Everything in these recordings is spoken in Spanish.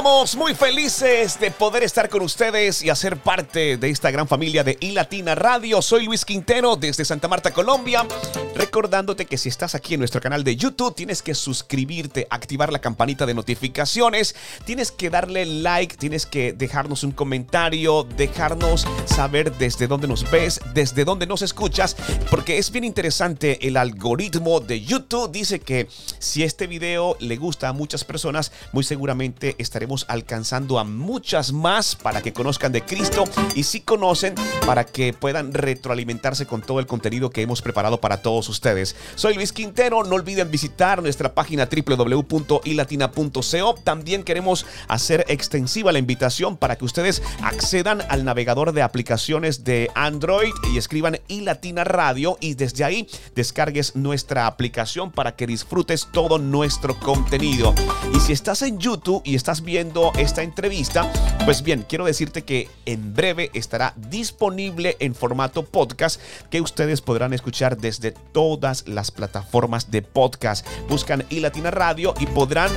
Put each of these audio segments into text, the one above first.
Estamos muy felices de poder estar con ustedes y hacer parte de esta gran familia de iLatina Radio. Soy Luis Quintero desde Santa Marta, Colombia. Recordándote que si estás aquí en nuestro canal de YouTube, tienes que suscribirte, activar la campanita de notificaciones, tienes que darle like, tienes que dejarnos un comentario, dejarnos saber desde dónde nos ves, desde dónde nos escuchas, porque es bien interesante. El algoritmo de YouTube dice que si este video le gusta a muchas personas, muy seguramente estaremos alcanzando a muchas más para que conozcan de Cristo y si conocen para que puedan retroalimentarse con todo el contenido que hemos preparado para todos ustedes. Soy Luis Quintero, no olviden visitar nuestra página www.ilatina.co. También queremos hacer extensiva la invitación para que ustedes accedan al navegador de aplicaciones de Android y escriban iLatina Radio y desde ahí descargues nuestra aplicación para que disfrutes todo nuestro contenido. Y si estás en YouTube y estás viendo esta entrevista, pues bien, quiero decirte que en breve estará disponible en formato podcast que ustedes podrán escuchar desde todas las plataformas de podcast. Buscan iLatina Radio y podrán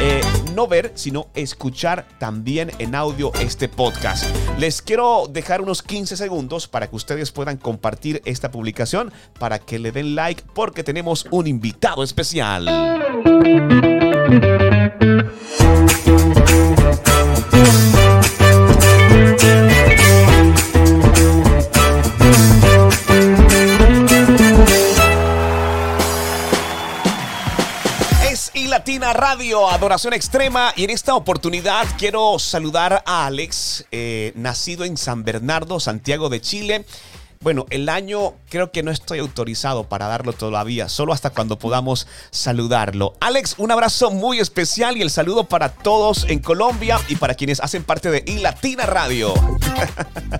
eh, no ver, sino escuchar también en audio este podcast. Les quiero dejar unos 15 segundos para que ustedes puedan compartir esta publicación, para que le den like, porque tenemos un invitado especial. Es iLatina Radio, Adoración Extrema, y en esta oportunidad quiero saludar a Alex, eh, nacido en San Bernardo, Santiago de Chile. Bueno, el año creo que no estoy autorizado para darlo todavía, solo hasta cuando podamos saludarlo. Alex, un abrazo muy especial y el saludo para todos en Colombia y para quienes hacen parte de iLatina Radio.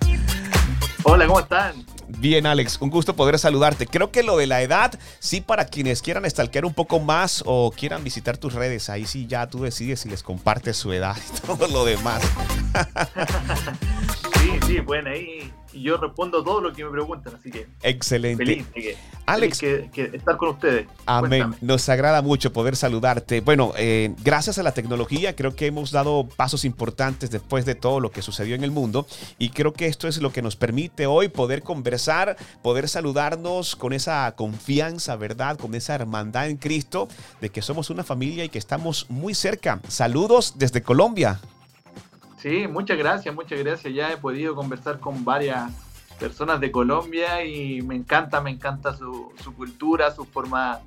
Hola, ¿cómo están? Bien, Alex, un gusto poder saludarte. Creo que lo de la edad, sí, para quienes quieran stalkear un poco más o quieran visitar tus redes, ahí sí ya tú decides si les compartes su edad y todo lo demás. Sí, sí, pueden ahí. Y yo respondo todo lo que me preguntan, así que Excelente. feliz que, Alex. feliz que, que estar con ustedes. Amén. Cuéntame. Nos agrada mucho poder saludarte. Bueno, eh, gracias a la tecnología creo que hemos dado pasos importantes después de todo lo que sucedió en el mundo y creo que esto es lo que nos permite hoy poder conversar, poder saludarnos con esa confianza, ¿verdad? Con esa hermandad en Cristo de que somos una familia y que estamos muy cerca. Saludos desde Colombia. Sí, muchas gracias, muchas gracias. Ya he podido conversar con varias personas de Colombia y me encanta, me encanta su, su cultura, su forma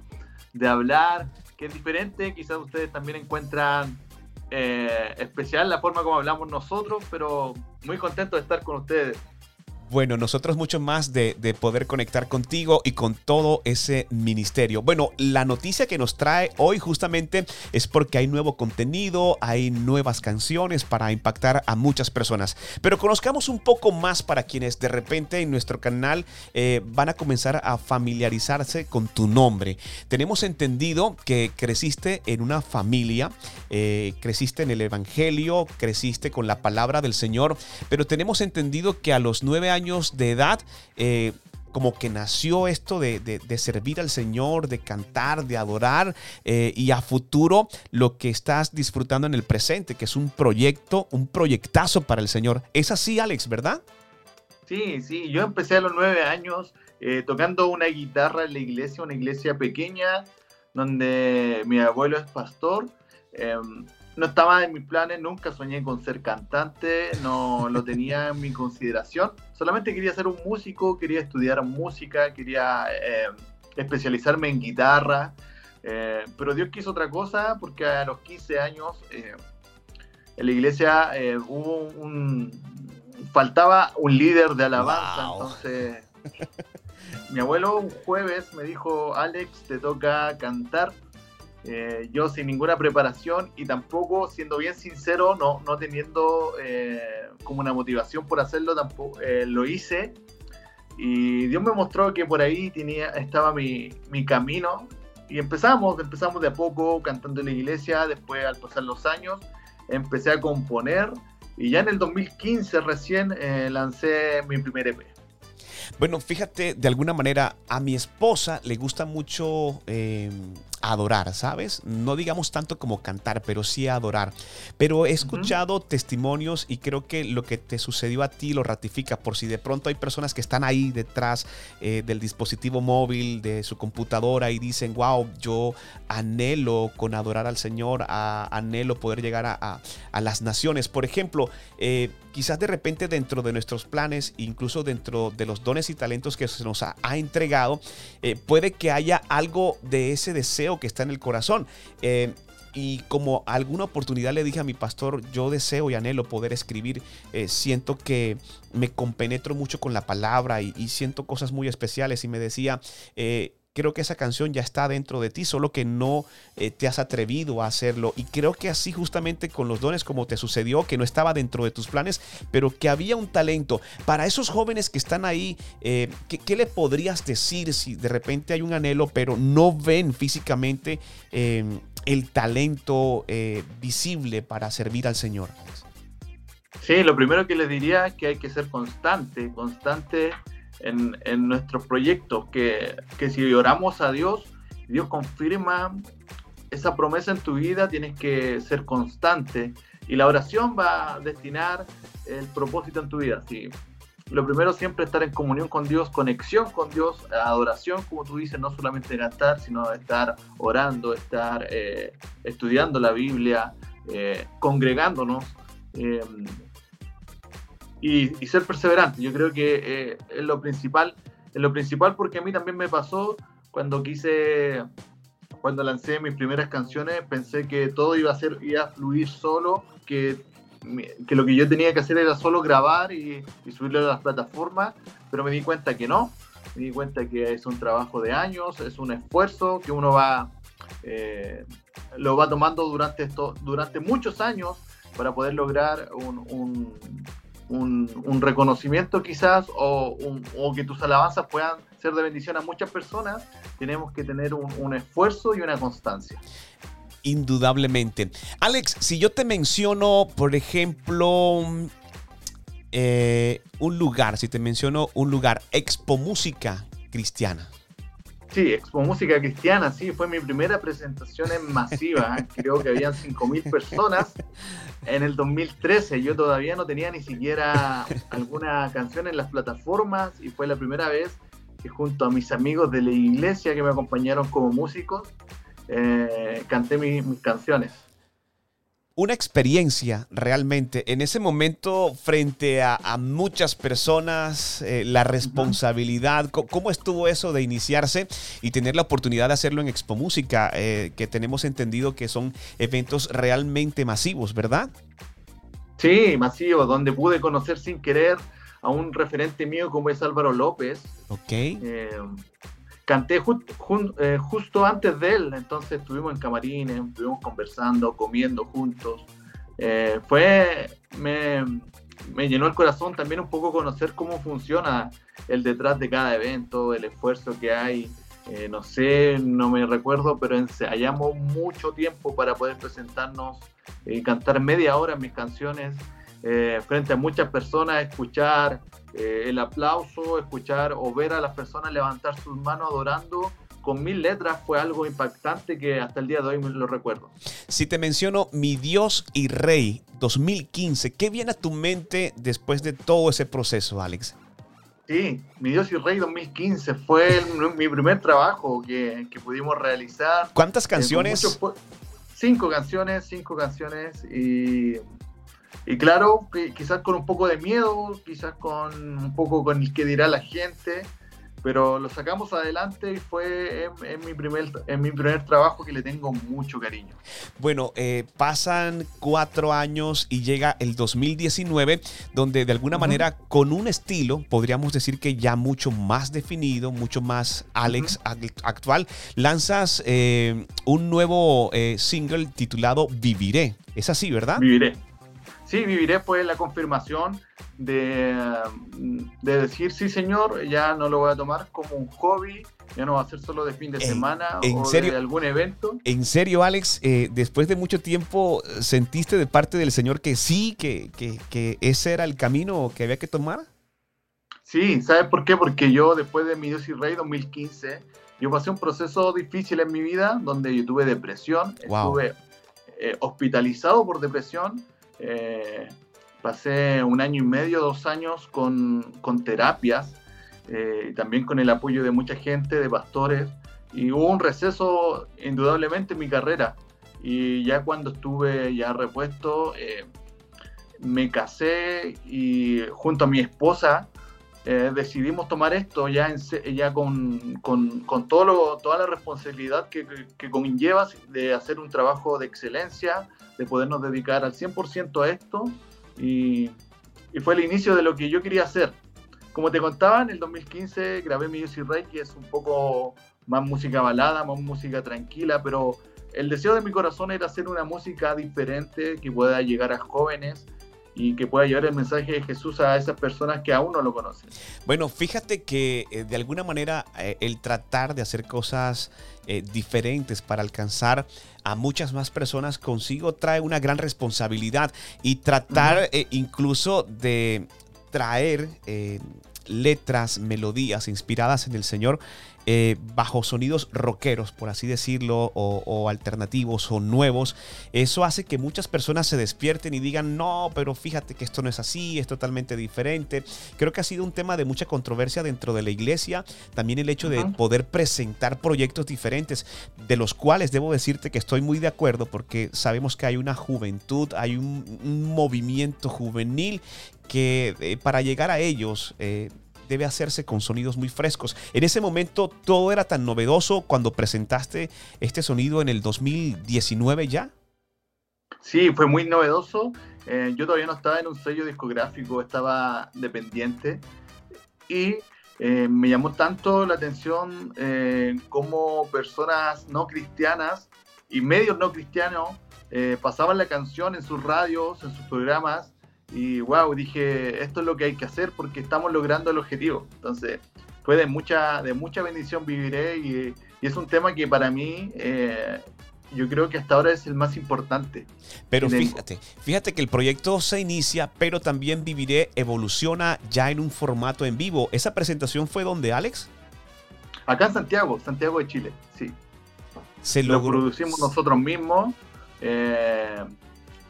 de hablar, que es diferente. Quizás ustedes también encuentran eh, especial la forma como hablamos nosotros, pero muy contento de estar con ustedes. Bueno, nosotros mucho más de, de, poder conectar contigo y con todo ese ministerio. Bueno, la noticia que nos trae hoy justamente es porque hay nuevo contenido, hay nuevas canciones para impactar a muchas personas. Pero conozcamos un poco más para quienes de repente en nuestro canal eh, van a comenzar a familiarizarse con tu nombre. Tenemos entendido que creciste en una familia, eh, creciste en el Evangelio, creciste con la palabra del Señor, pero tenemos entendido que a los nueve años de edad, eh, como que nació esto de, de, servir al Señor, de cantar, de adorar eh, y a futuro lo que estás disfrutando en el presente, que es un proyecto, un proyectazo para el Señor. Es así, Alex, ¿verdad? Sí, sí, yo empecé a los nueve años eh, tocando una guitarra en la iglesia, una iglesia pequeña, donde mi abuelo es pastor. Eh, no estaba en mis planes, nunca soñé con ser cantante, no lo tenía en mi consideración. Solamente quería ser un músico, quería estudiar música, quería eh, especializarme en guitarra. Eh, pero Dios quiso otra cosa porque a los 15 años eh, en la iglesia hubo un, faltaba un líder de alabanza. Wow. Entonces, mi abuelo un jueves me dijo, Alex, te toca cantar eh, yo sin ninguna preparación y tampoco, siendo bien sincero, no, no teniendo eh, como una motivación por hacerlo, tampoco eh, lo hice. Y Dios me mostró que por ahí tenía, estaba mi, mi camino y empezamos, empezamos de a poco cantando en la iglesia, después al pasar los años empecé a componer y ya en el 2015 recién eh, lancé mi primer EP. Bueno, fíjate, de alguna manera a mi esposa le gusta mucho eh, adorar, ¿sabes? No digamos tanto como cantar, pero sí adorar. Pero he escuchado testimonios y creo que lo que te sucedió a ti lo ratifica. Por si de pronto hay personas que están ahí detrás eh, del dispositivo móvil, de su computadora y dicen, wow, yo anhelo con adorar al Señor, anhelo poder llegar a, las naciones. Por ejemplo, eh, quizás de repente dentro de nuestros planes, incluso dentro de los dones y talentos que se nos ha, entregado, eh, puede que haya algo de ese deseo que está en el corazón. Eh, y como alguna oportunidad le dije a mi pastor, yo deseo y anhelo poder escribir, eh, siento que me compenetro mucho con la palabra y, siento cosas muy especiales y me decía, creo que esa canción ya está dentro de ti, solo que no eh, te has atrevido a hacerlo. Y creo que así justamente con los dones como te sucedió, que no estaba dentro de tus planes, pero que había un talento. Para esos jóvenes que están ahí, eh, ¿qué, le podrías decir si de repente hay un anhelo, pero no ven físicamente em, el talento eh, visible para servir al Señor? Sí, lo primero que les diría es que hay que ser constante, constante en, en nuestros proyectos, que, que si oramos a Dios, Dios confirma esa promesa en tu vida, tienes que ser constante y la oración va a destinar el propósito en tu vida. Sí. Lo primero siempre estar en comunión con Dios, conexión con Dios, adoración, como tú dices, no solamente cantar, sino estar orando, estar eh, estudiando la Biblia, eh, congregándonos. Eh, y, ser perseverante. Yo creo que eh, es lo principal, es lo principal porque a mí también me pasó cuando quise, cuando lancé mis primeras canciones, pensé que todo iba a ser, iba a fluir solo, que, que lo que yo tenía que hacer era solo grabar y, subirlo a las plataformas, pero me di cuenta que no, me di cuenta que es un trabajo de años, es un esfuerzo que uno va, eh, lo va tomando durante, esto, durante muchos años para poder lograr un, reconocimiento quizás o, que tus alabanzas puedan ser de bendición a muchas personas, tenemos que tener un, esfuerzo y una constancia. Indudablemente. Alex, si yo te menciono, por ejemplo, eh, un lugar, si te menciono un lugar, Expo Música Cristiana. Sí, Expo Música Cristiana, sí, fue mi primera presentación en masiva. ¿eh? Creo que habían 5.000 personas en el 2013. Yo todavía no tenía ni siquiera alguna canción en las plataformas y fue la primera vez que junto a mis amigos de la iglesia que me acompañaron como músicos, eh, canté mis canciones una experiencia realmente en ese momento frente a, muchas personas, eh, la responsabilidad, ¿cómo estuvo eso de iniciarse y tener la oportunidad de hacerlo en Expo Música, eh, que tenemos entendido que son eventos realmente masivos, ¿verdad? Sí, masivos, donde pude conocer sin querer a un referente mío como es Álvaro López. Ok. Eh, canté eh, justo antes de él, entonces estuvimos en camarines, estuvimos conversando, comiendo juntos. Eh, fue, me, me, llenó el corazón también un poco conocer cómo funciona el detrás de cada evento, el esfuerzo que hay. Eh, no sé, no me recuerdo, pero ensayamos mucho tiempo para poder presentarnos y cantar media hora mis canciones frente a muchas personas, escuchar eh, el aplauso, escuchar o ver a las personas levantar sus manos adorando con mil letras fue algo impactante que hasta el día de hoy me lo recuerdo. Si te menciono Mi Dios y Rey 2015, ¿qué viene a tu mente después de todo ese proceso, Alex? Sí, Mi Dios y Rey 2015 fue mi primer trabajo que, que pudimos realizar. ¿Cuántas eh, canciones? cinco canciones, cinco canciones y y claro, quizás con un poco de miedo, quizás con un poco con el que dirá la gente, pero lo sacamos adelante y fue en, mi, primer, en mi primer trabajo que le tengo mucho cariño. Bueno, eh, pasan cuatro años y llega el 2019, donde de alguna manera con un estilo, podríamos decir que ya mucho más definido, mucho más Alex actual, lanzas eh, un nuevo eh, single titulado Viviré. Es así, ¿verdad? Viviré. Sí, viviré pues la confirmación de, de decir, sí señor, ya no lo voy a tomar como un hobby, ya no va a ser solo de fin de semana ¿en o serio? de algún evento. En serio, Alex, eh, después de mucho tiempo, ¿sentiste de parte del Señor que sí, que, que, que ese era el camino que había que tomar? Sí, ¿sabes por qué? Porque yo después de mi Dios y Rey 2015, yo pasé un proceso difícil en mi vida donde yo tuve depresión, Wow. estuve eh, hospitalizado por depresión, eh, pasé un año y medio, dos años con, con terapias, eh, también con el apoyo de mucha gente, de pastores, y hubo un receso indudablemente en mi carrera. Y ya cuando estuve ya repuesto, eh, me casé y junto a mi esposa eh, decidimos tomar esto ya, con, todo toda la responsabilidad que, que, conlleva de hacer un trabajo de excelencia, de podernos dedicar al 100% a esto. Y, y fue el inicio de lo que yo quería hacer. Como te contaba, en el 2015 grabé mi Music Ray, que es un poco más música balada, más música tranquila, pero el deseo de mi corazón era hacer una música diferente que pueda llegar a jóvenes y que pueda llevar el mensaje de Jesús a esas personas que aún no lo conocen. Bueno, fíjate que eh, de alguna manera eh, el tratar de hacer cosas eh, diferentes para alcanzar a muchas más personas consigo trae una gran responsabilidad y tratar incluso de traer letras, melodías inspiradas en el Señor eh, bajo sonidos rockeros, por así decirlo, o, o alternativos o nuevos. Eso hace que muchas personas se despierten y digan, no, pero fíjate que esto no es así, es totalmente diferente. Creo que ha sido un tema de mucha controversia dentro de la iglesia. También el hecho de poder presentar proyectos diferentes, de los cuales debo decirte que estoy muy de acuerdo porque sabemos que hay una juventud, hay un, un movimiento juvenil que eh, para llegar a ellos eh, debe hacerse con sonidos muy frescos. En ese momento todo era tan novedoso cuando presentaste este sonido en el 2019 ya. Sí, fue muy novedoso. Eh, yo todavía no estaba en un sello discográfico, estaba dependiente. Y eh, me llamó tanto la atención eh, cómo personas no cristianas y medios no cristianos eh, pasaban la canción en sus radios, en sus programas. Y wow, dije, esto es lo que hay que hacer porque estamos logrando el objetivo. Entonces, fue de mucha, de mucha bendición viviré y, y es un tema que para mí eh, yo creo que hasta ahora es el más importante. Pero fíjate, fíjate que el proyecto se inicia, pero también Viviré evoluciona ya en un formato en vivo. ¿Esa presentación fue donde, Alex? Acá en Santiago, Santiago de Chile, sí. Se Lo producimos nosotros mismos. eh,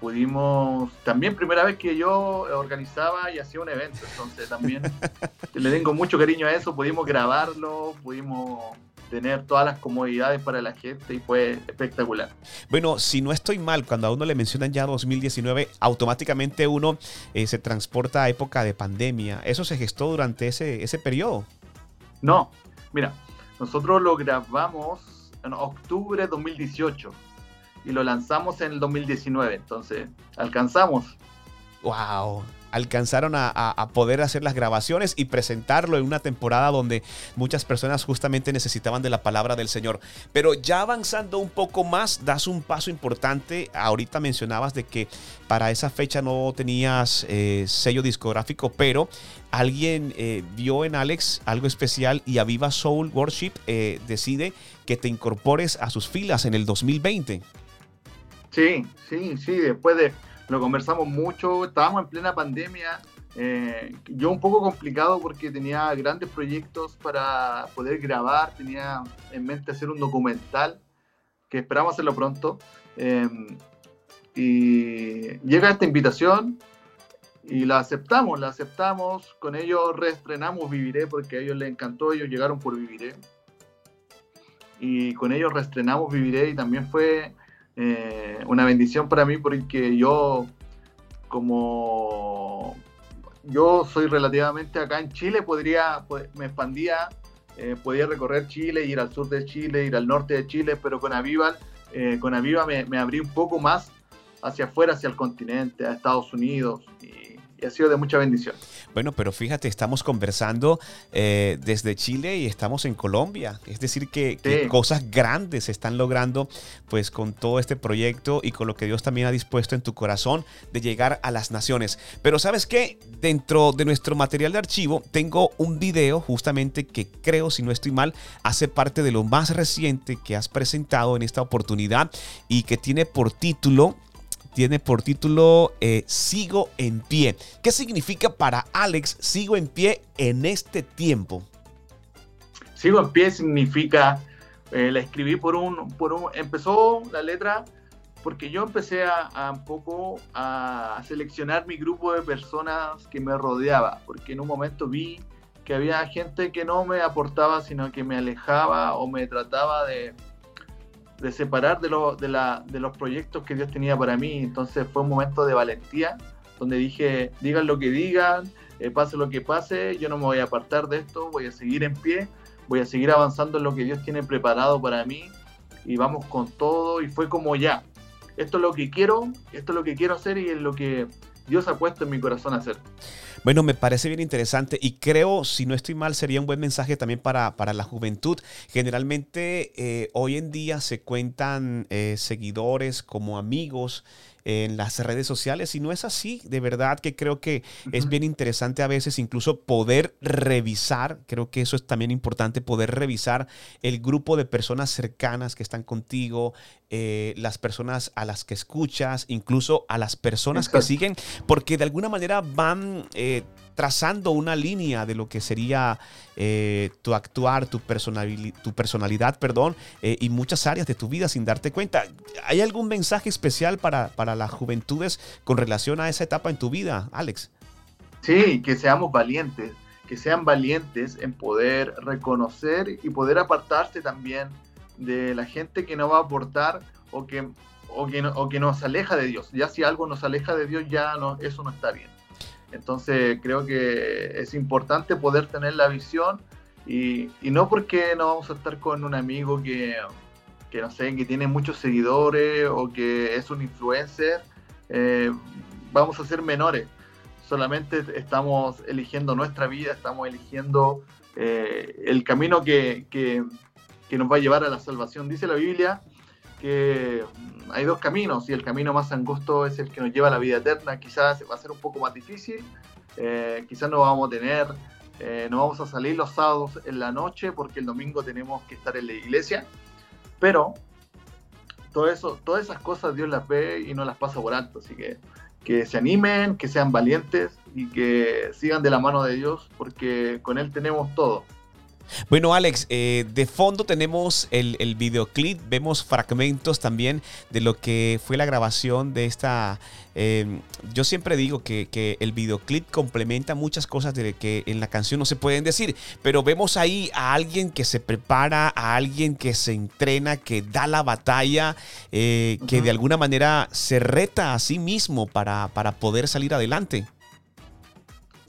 pudimos, también primera vez que yo organizaba y hacía un evento, entonces también le tengo mucho cariño a eso, pudimos grabarlo, pudimos tener todas las comodidades para la gente y fue espectacular. Bueno, si no estoy mal, cuando a uno le mencionan ya 2019, automáticamente uno eh, se transporta a época de pandemia. ¿Eso se gestó durante ese, ese periodo? No, mira, nosotros lo grabamos en octubre de 2018 y lo lanzamos en el 2019, entonces alcanzamos. ¡Wow! Alcanzaron a, poder hacer las grabaciones y presentarlo en una temporada donde muchas personas justamente necesitaban de la palabra del Señor. Pero ya avanzando un poco más, das un paso importante. Ahorita mencionabas de que para esa fecha no tenías eh, sello discográfico, pero alguien eh, vio en Alex algo especial y Aviva Soul Worship eh, decide que te incorpores a sus filas en el 2020. Sí, sí, sí, después de lo conversamos mucho, estábamos en plena pandemia, eh, yo un poco complicado porque tenía grandes proyectos para poder grabar, tenía en mente hacer un documental que esperamos hacerlo pronto. eh, y llega esta invitación y la aceptamos, la aceptamos, con ellos reestrenamos Viviré porque a ellos les encantó, ellos llegaron por Viviré. Y con ellos reestrenamos Viviré y también fue eh, una bendición para mí porque yo, como yo soy relativamente acá en Chile, podría, pues, me expandía, eh, podía recorrer Chile, ir al sur de Chile, ir al norte de Chile, pero con Aviva, eh, con Aviva me, me abrí un poco más hacia afuera, hacia el continente, a Estados Unidos. Y, y ha sido de mucha bendición. Bueno, pero fíjate, estamos conversando eh, desde Chile y estamos en Colombia. Es decir, que, que cosas grandes se están logrando pues con todo este proyecto y con lo que Dios también ha dispuesto en tu corazón de llegar a las naciones. Pero sabes qué, dentro de nuestro material de archivo tengo un video justamente que creo, si no estoy mal, hace parte de lo más reciente que has presentado en esta oportunidad y que tiene por título tiene por título eh, Sigo en pie. ¿Qué significa para Alex Sigo en pie en este tiempo? Sigo en pie significa, eh, la escribí por un, por un, empezó la letra porque yo empecé a, a un poco a seleccionar mi grupo de personas que me rodeaba, porque en un momento vi que había gente que no me aportaba, sino que me alejaba o me trataba de, de separar de, lo- de, la- de los proyectos que Dios tenía para mí. Entonces fue un momento de valentía, donde dije, digan lo que digan, eh, pase lo que pase, yo no me voy a apartar de esto, voy a seguir en pie, voy a seguir avanzando en lo que Dios tiene preparado para mí y vamos con todo. Y fue como ya, esto es lo que quiero, esto es lo que quiero hacer y es lo que Dios ha puesto en mi corazón hacer. Bueno, me parece bien interesante y creo, si no estoy mal, sería un buen mensaje también para, para la juventud. Generalmente eh, hoy en día se cuentan eh, seguidores como amigos en las redes sociales y no es así. De verdad que creo que es bien interesante a veces incluso poder revisar, creo que eso es también importante, poder revisar el grupo de personas cercanas que están contigo, eh, las personas a las que escuchas, incluso a las personas que siguen, porque de alguna manera van eh, trazando una línea de lo que sería eh, tu actuar, tu, personali- tu personalidad, perdón, eh, y muchas áreas de tu vida sin darte cuenta. ¿Hay algún mensaje especial para, para las juventudes con relación a esa etapa en tu vida, Alex? Sí, que seamos valientes, que sean valientes en poder reconocer y poder apartarse también de la gente que no va a aportar o que, o que, o que nos aleja de Dios. Ya si algo nos aleja de Dios, ya no, eso no está bien. Entonces creo que es importante poder tener la visión y, no porque no vamos a estar con un amigo que, que no sé, que tiene muchos seguidores o que es un influencer, eh, vamos a ser menores solamente estamos eligiendo nuestra vida, estamos eligiendo eh, el camino que- que nos va a llevar a la salvación. Dice la Biblia que hay dos caminos y el camino más angosto es el que nos lleva a la vida eterna. Quizás va a ser un poco más difícil, eh, quizás no vamos a tener, eh, no vamos a salir los sábados en la noche porque el domingo tenemos que estar en la iglesia, pero todo eso, todas esas cosas Dios las ve y no las pasa por alto, así que que se animen, que sean valientes y que sigan de la mano de Dios, porque con Él tenemos todo. Bueno, Alex, eh, de fondo tenemos el, el videoclip, vemos fragmentos también de lo que fue la grabación de esta... eh, yo siempre digo que, que el videoclip complementa muchas cosas de que en la canción no se pueden decir, pero vemos ahí a alguien que se prepara, a alguien que se entrena, que da la batalla, eh, que de alguna manera se reta a sí mismo para, para poder salir adelante.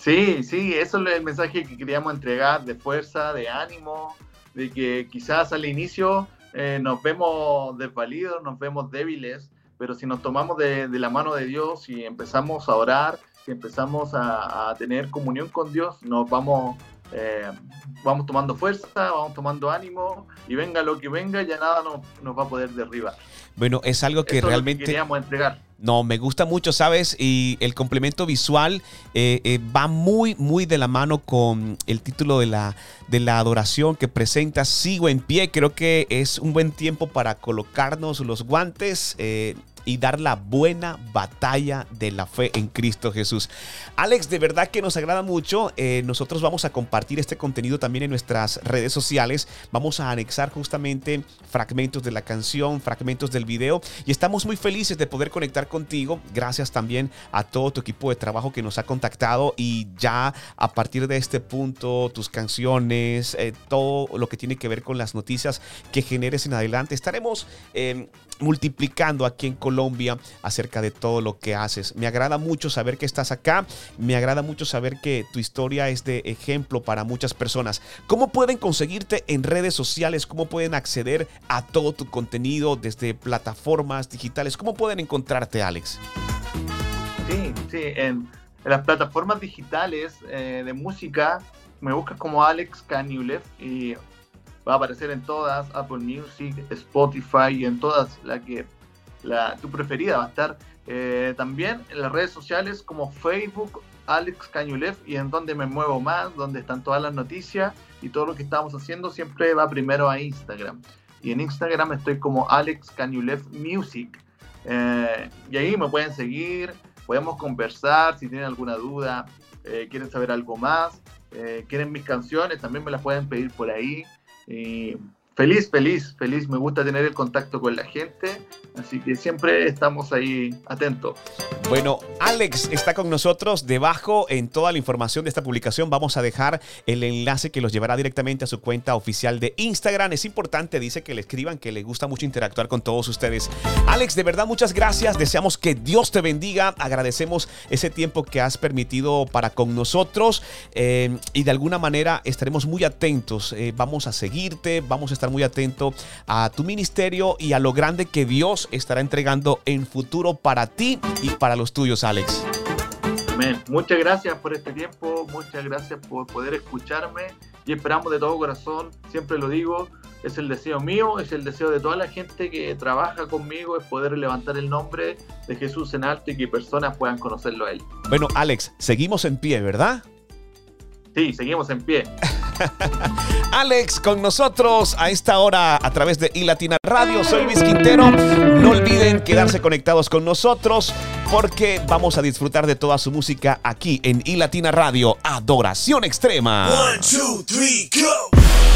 Sí, sí, eso es el mensaje que queríamos entregar de fuerza, de ánimo, de que quizás al inicio eh, nos vemos desvalidos, nos vemos débiles, pero si nos tomamos de, de la mano de Dios y empezamos a orar, si empezamos a, a tener comunión con Dios, nos vamos, eh, vamos tomando fuerza, vamos tomando ánimo y venga lo que venga, ya nada nos, nos va a poder derribar. Bueno, es algo que Eso es lo realmente... queríamos entregar. No, me gusta mucho, ¿sabes? Y el complemento visual eh, eh, va muy, muy de la mano con el título de la, de la adoración que presenta Sigo en pie. Creo que es un buen tiempo para colocarnos los guantes. eh, y dar la buena batalla de la fe en Cristo Jesús. Alex, de verdad que nos agrada mucho. Eh, nosotros vamos a compartir este contenido también en nuestras redes sociales. Vamos a anexar justamente fragmentos de la canción, fragmentos del video. Y estamos muy felices de poder conectar contigo. Gracias también a todo tu equipo de trabajo que nos ha contactado. Y ya a partir de este punto, tus canciones, eh, todo lo que tiene que ver con las noticias que generes en adelante, estaremos... eh, multiplicando aquí en Colombia acerca de todo lo que haces. Me agrada mucho saber que estás acá, me agrada mucho saber que tu historia es de ejemplo para muchas personas. ¿Cómo pueden conseguirte en redes sociales? ¿Cómo pueden acceder a todo tu contenido desde plataformas digitales? ¿Cómo pueden encontrarte, Alex? Sí, sí, en, las plataformas digitales eh, de música, me buscas como Alex Kanyulev y va a aparecer en todas, Apple Music, Spotify y en todas, la que la, tu preferida va a estar. Eh, también en las redes sociales como Facebook, Alex Cañulev y en donde me muevo más, donde están todas las noticias y todo lo que estamos haciendo siempre va primero a Instagram. Y en Instagram estoy como Alex Cañulev Music. Eh, y ahí me pueden seguir, podemos conversar si tienen alguna duda, eh, quieren saber algo más, quieren mis canciones, también me las pueden pedir por ahí. Y feliz, feliz, feliz. Me gusta tener el contacto con la gente, así que siempre estamos ahí atentos. Bueno, Alex está con nosotros. Debajo en toda la información de esta publicación vamos a dejar el enlace que los llevará directamente a su cuenta oficial de Instagram. Es importante, dice que le escriban, que le gusta mucho interactuar con todos ustedes. Alex, de verdad muchas gracias. Deseamos que Dios te bendiga. Agradecemos ese tiempo que has permitido para con nosotros eh, y de alguna manera estaremos muy atentos. Eh, vamos a seguirte, vamos a estar muy atento a tu ministerio y a lo grande que Dios estará entregando en futuro para ti y para los tuyos, Alex. Amén. Muchas gracias por este tiempo, muchas gracias por poder escucharme y esperamos de todo corazón, siempre lo digo, es el deseo mío, es el deseo de toda la gente que trabaja conmigo, es poder levantar el nombre de Jesús en alto y que personas puedan conocerlo a Él. Bueno, Alex, seguimos en pie, ¿verdad? Sí, seguimos en pie. Alex con nosotros a esta hora a través de iLatina Radio. Soy Luis Quintero. No olviden quedarse conectados con nosotros porque vamos a disfrutar de toda su música aquí en iLatina Radio. Adoración Extrema. One, two, three, go.